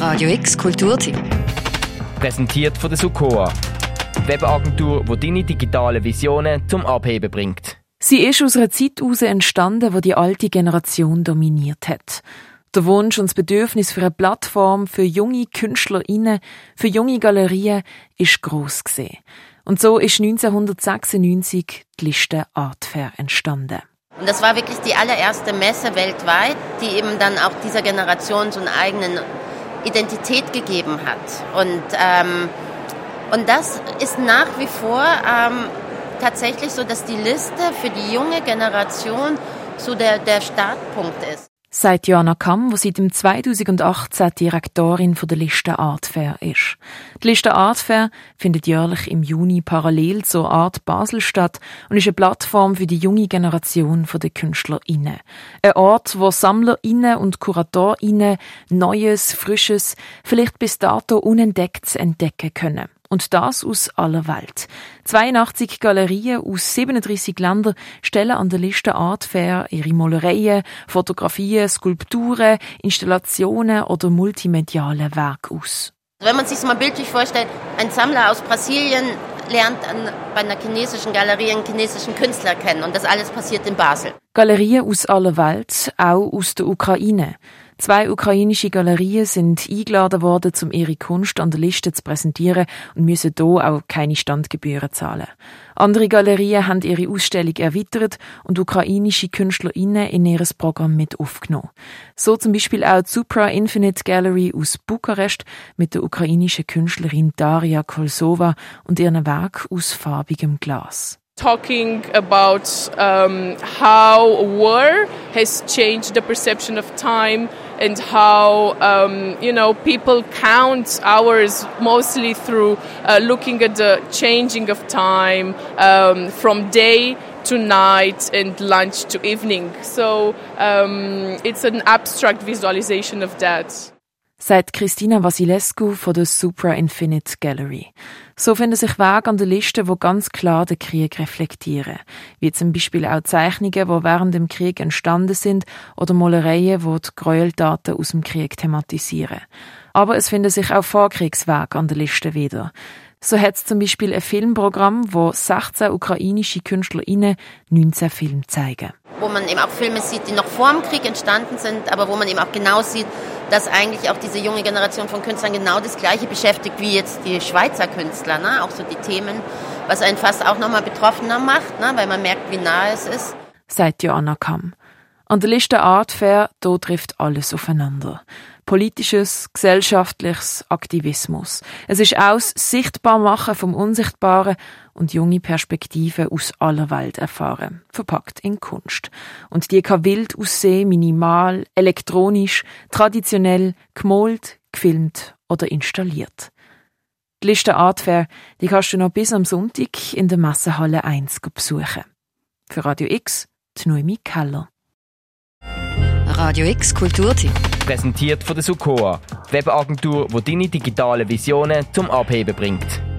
Radio X Kulturtipp. Präsentiert von der Sukoa. Webagentur, die deine digitalen Visionen zum Abheben bringt. Sie ist aus einer Zeit heraus entstanden, wo die alte Generation dominiert hat. Der Wunsch und das Bedürfnis für eine Plattform für junge KünstlerInnen, für junge Galerien ist gross gesehen. Und so ist 1996 die Liste Art Fair entstanden. Und das war wirklich die allererste Messe weltweit, die eben dann auch dieser Generation so eine eigene Identität gegeben hat. Und, ähm, und das ist nach wie vor ähm, tatsächlich so, dass die Liste für die junge Generation so der, der Startpunkt ist sagt Joanna Kamm, die seit dem 2018 Direktorin der Liste Art Fair ist. Die Liste Art Fair findet jährlich im Juni parallel zur Art Basel statt und ist eine Plattform für die junge Generation der KünstlerInnen. Ein Ort, wo SammlerInnen und KuratorInnen Neues, Frisches, vielleicht bis dato Unentdecktes entdecken können. Und das aus aller Welt. 82 Galerien aus 37 Ländern stellen an der Liste Art Fair ihre Malereien, Fotografien, Skulpturen, Installationen oder multimediale Werke aus. Wenn man sich mal bildlich vorstellt, ein Sammler aus Brasilien lernt an, bei einer chinesischen Galerie einen chinesischen Künstler kennen und das alles passiert in Basel. Galerien aus aller Welt, auch aus der Ukraine. Zwei ukrainische Galerien sind eingeladen worden, um ihre Kunst an der Liste zu präsentieren und müssen hier auch keine Standgebühren zahlen. Andere Galerien haben ihre Ausstellung erweitert und ukrainische KünstlerInnen in ihr Programm mit aufgenommen. So zum Beispiel auch die Supra Infinite Gallery aus Bukarest mit der ukrainischen Künstlerin Daria Kolsova und ihrem Werk aus farbigem Glas. talking about um, how war has changed the perception of time and how um, you know people count hours mostly through uh, looking at the changing of time um, from day to night and lunch to evening. So um, it's an abstract visualization of that. Sagt Christina Vasilescu von der Supra Infinite Gallery. So finden sich Wege an der Liste, wo ganz klar den Krieg reflektieren, wie zum Beispiel auch Zeichnungen, die während dem Krieg entstanden sind, oder Malereien, die die Gräueltaten aus dem Krieg thematisieren. Aber es finden sich auch Vorkriegswege an der Liste wieder. So hat es zum Beispiel ein Filmprogramm, wo 16 ukrainische KünstlerInnen 19 Filme zeigen. Wo man eben auch Filme sieht, die noch vor dem Krieg entstanden sind, aber wo man eben auch genau sieht, dass eigentlich auch diese junge Generation von Künstlern genau das Gleiche beschäftigt wie jetzt die Schweizer Künstler. Ne? Auch so die Themen, was einen fast auch nochmal betroffener macht, ne? weil man merkt, wie nah es ist. Sagt Joanna Kamm. An der Liste Art Fair, da trifft alles aufeinander. Politisches, gesellschaftliches Aktivismus. Es ist aus Sichtbarmachen vom Unsichtbaren und junge Perspektiven aus aller Welt erfahren, verpackt in Kunst. Und die kann wild aussehen, minimal, elektronisch, traditionell, gemalt, gefilmt oder installiert. Die Liste Art Fair, die kannst du noch bis am Sonntag in der Messehalle 1 besuchen. Für Radio X, die Keller. Radio X Kulturtipp. Präsentiert von der Sukoa. Webagentur, die deine digitalen Visionen zum Abheben bringt.